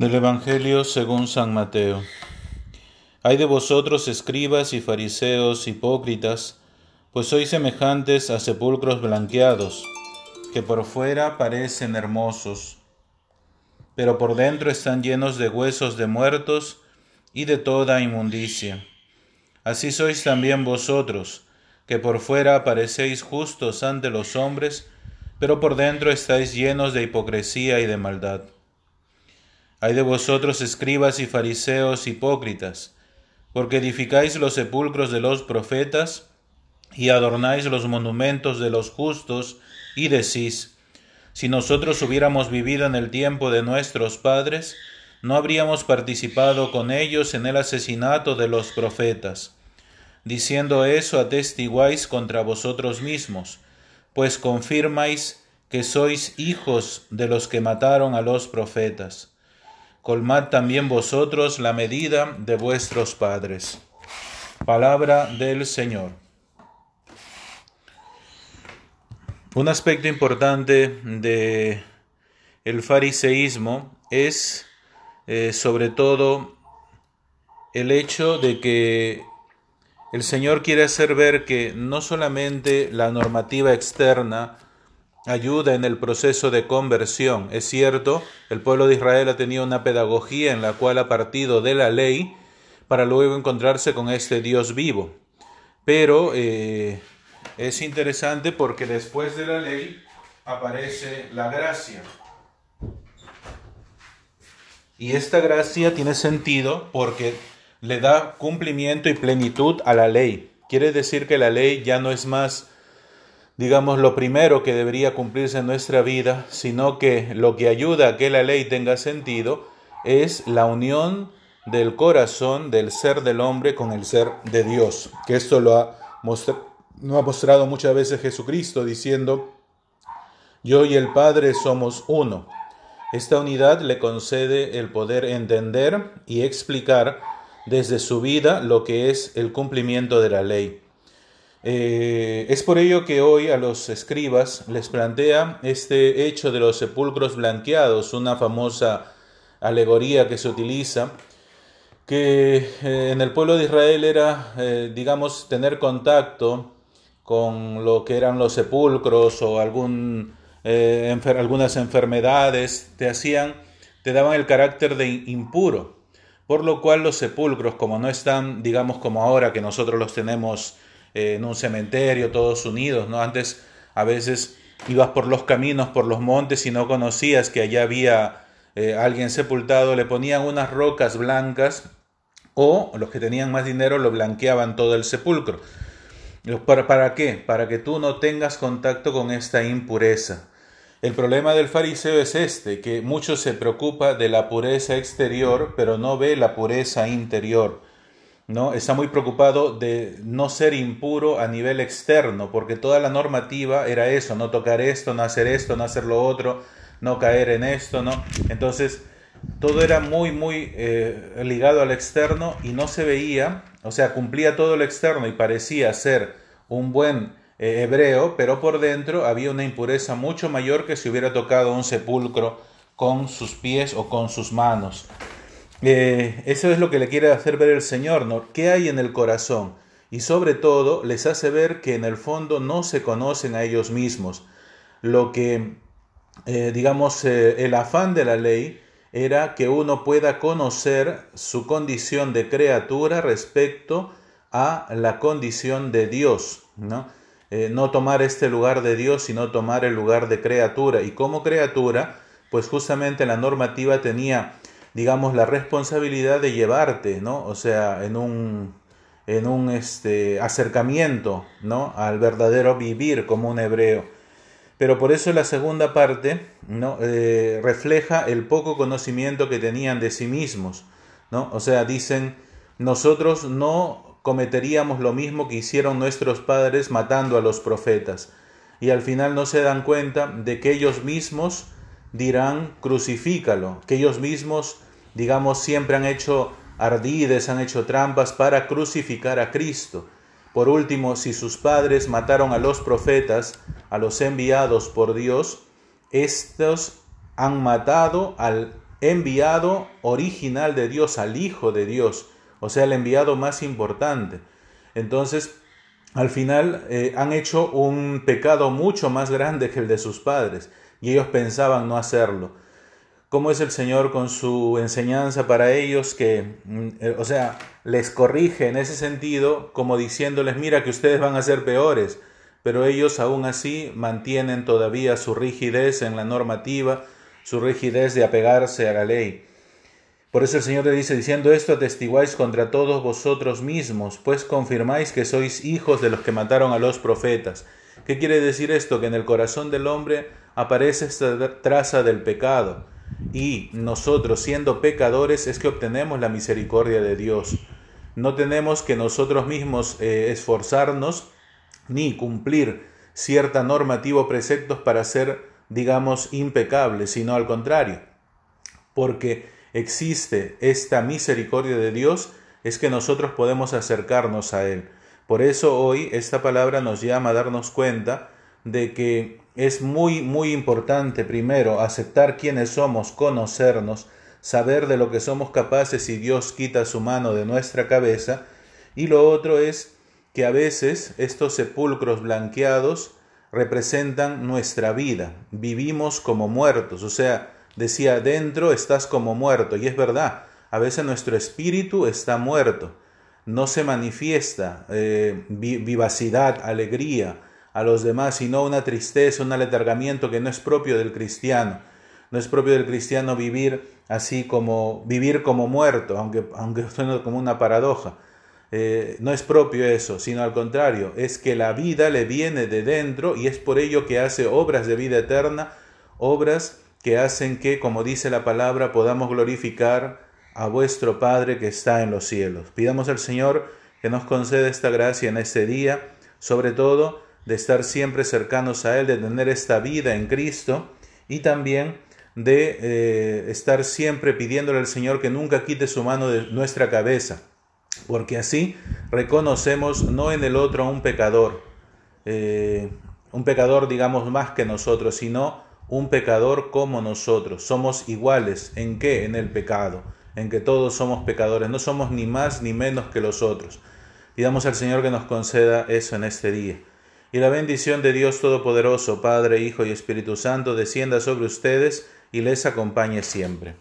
Del Evangelio según San Mateo. Hay de vosotros escribas y fariseos hipócritas, pues sois semejantes a sepulcros blanqueados, que por fuera parecen hermosos, pero por dentro están llenos de huesos de muertos y de toda inmundicia. Así sois también vosotros, que por fuera parecéis justos ante los hombres, pero por dentro estáis llenos de hipocresía y de maldad. Hay de vosotros escribas y fariseos hipócritas, porque edificáis los sepulcros de los profetas y adornáis los monumentos de los justos, y decís, si nosotros hubiéramos vivido en el tiempo de nuestros padres, no habríamos participado con ellos en el asesinato de los profetas. Diciendo eso, atestiguáis contra vosotros mismos, pues confirmáis que sois hijos de los que mataron a los profetas colmad también vosotros la medida de vuestros padres. Palabra del Señor. Un aspecto importante de el fariseísmo es eh, sobre todo el hecho de que el Señor quiere hacer ver que no solamente la normativa externa ayuda en el proceso de conversión. Es cierto, el pueblo de Israel ha tenido una pedagogía en la cual ha partido de la ley para luego encontrarse con este Dios vivo. Pero eh, es interesante porque después de la ley aparece la gracia. Y esta gracia tiene sentido porque le da cumplimiento y plenitud a la ley. Quiere decir que la ley ya no es más digamos, lo primero que debería cumplirse en nuestra vida, sino que lo que ayuda a que la ley tenga sentido es la unión del corazón del ser del hombre con el ser de Dios. Que esto lo ha, mostrado, ha mostrado muchas veces Jesucristo diciendo, yo y el Padre somos uno. Esta unidad le concede el poder entender y explicar desde su vida lo que es el cumplimiento de la ley. Eh, es por ello que hoy a los escribas les plantea este hecho de los sepulcros blanqueados, una famosa alegoría que se utiliza, que eh, en el pueblo de Israel era, eh, digamos, tener contacto con lo que eran los sepulcros o algunas enfermedades, te hacían, te daban el carácter de impuro, por lo cual los sepulcros, como no están, digamos, como ahora que nosotros los tenemos, eh, en un cementerio, todos unidos, ¿no? Antes a veces ibas por los caminos, por los montes y no conocías que allá había eh, alguien sepultado, le ponían unas rocas blancas o los que tenían más dinero lo blanqueaban todo el sepulcro. ¿Para, ¿Para qué? Para que tú no tengas contacto con esta impureza. El problema del fariseo es este, que mucho se preocupa de la pureza exterior, pero no ve la pureza interior. ¿No? Está muy preocupado de no ser impuro a nivel externo, porque toda la normativa era eso, no tocar esto, no hacer esto, no hacer lo otro, no caer en esto, ¿no? Entonces, todo era muy, muy eh, ligado al externo y no se veía, o sea, cumplía todo lo externo y parecía ser un buen eh, hebreo, pero por dentro había una impureza mucho mayor que si hubiera tocado un sepulcro con sus pies o con sus manos. Eh, eso es lo que le quiere hacer ver el Señor, ¿no? ¿Qué hay en el corazón? Y sobre todo les hace ver que en el fondo no se conocen a ellos mismos. Lo que, eh, digamos, eh, el afán de la ley era que uno pueda conocer su condición de criatura respecto a la condición de Dios, ¿no? no tomar este lugar de Dios, sino tomar el lugar de criatura. Y como criatura, pues justamente la normativa tenía digamos, la responsabilidad de llevarte, ¿no? O sea, en un, en un este, acercamiento, ¿no? Al verdadero vivir como un hebreo. Pero por eso la segunda parte, ¿no? Eh, refleja el poco conocimiento que tenían de sí mismos, ¿no? O sea, dicen, nosotros no cometeríamos lo mismo que hicieron nuestros padres matando a los profetas. Y al final no se dan cuenta de que ellos mismos dirán crucifícalo, que ellos mismos, digamos, siempre han hecho ardides, han hecho trampas para crucificar a Cristo. Por último, si sus padres mataron a los profetas, a los enviados por Dios, estos han matado al enviado original de Dios al Hijo de Dios, o sea, el enviado más importante. Entonces, al final eh, han hecho un pecado mucho más grande que el de sus padres y ellos pensaban no hacerlo. ¿Cómo es el Señor con su enseñanza para ellos que, mm, eh, o sea, les corrige en ese sentido como diciéndoles, mira que ustedes van a ser peores, pero ellos aún así mantienen todavía su rigidez en la normativa, su rigidez de apegarse a la ley. Por eso el Señor le dice, diciendo esto, atestiguáis contra todos vosotros mismos, pues confirmáis que sois hijos de los que mataron a los profetas. ¿Qué quiere decir esto? Que en el corazón del hombre aparece esta traza del pecado. Y nosotros, siendo pecadores, es que obtenemos la misericordia de Dios. No tenemos que nosotros mismos eh, esforzarnos ni cumplir cierta normativa o preceptos para ser, digamos, impecables, sino al contrario. Porque existe esta misericordia de Dios es que nosotros podemos acercarnos a Él. Por eso hoy esta palabra nos llama a darnos cuenta de que es muy, muy importante primero aceptar quiénes somos, conocernos, saber de lo que somos capaces y Dios quita su mano de nuestra cabeza. Y lo otro es que a veces estos sepulcros blanqueados representan nuestra vida. Vivimos como muertos, o sea, decía, dentro estás como muerto, y es verdad, a veces nuestro espíritu está muerto, no se manifiesta eh, vivacidad, alegría a los demás, sino una tristeza, un aletargamiento que no es propio del cristiano. No es propio del cristiano vivir así como vivir como muerto, aunque, aunque como una paradoja. Eh, no es propio eso, sino al contrario, es que la vida le viene de dentro y es por ello que hace obras de vida eterna, obras que hacen que, como dice la palabra, podamos glorificar a vuestro Padre que está en los cielos. Pidamos al Señor que nos conceda esta gracia en este día, sobre todo de estar siempre cercanos a Él, de tener esta vida en Cristo y también de eh, estar siempre pidiéndole al Señor que nunca quite su mano de nuestra cabeza, porque así reconocemos no en el otro a un pecador, eh, un pecador digamos más que nosotros, sino un pecador como nosotros. Somos iguales. ¿En qué? En el pecado. En que todos somos pecadores. No somos ni más ni menos que los otros. Pidamos al Señor que nos conceda eso en este día. Y la bendición de Dios Todopoderoso, Padre, Hijo y Espíritu Santo, descienda sobre ustedes y les acompañe siempre.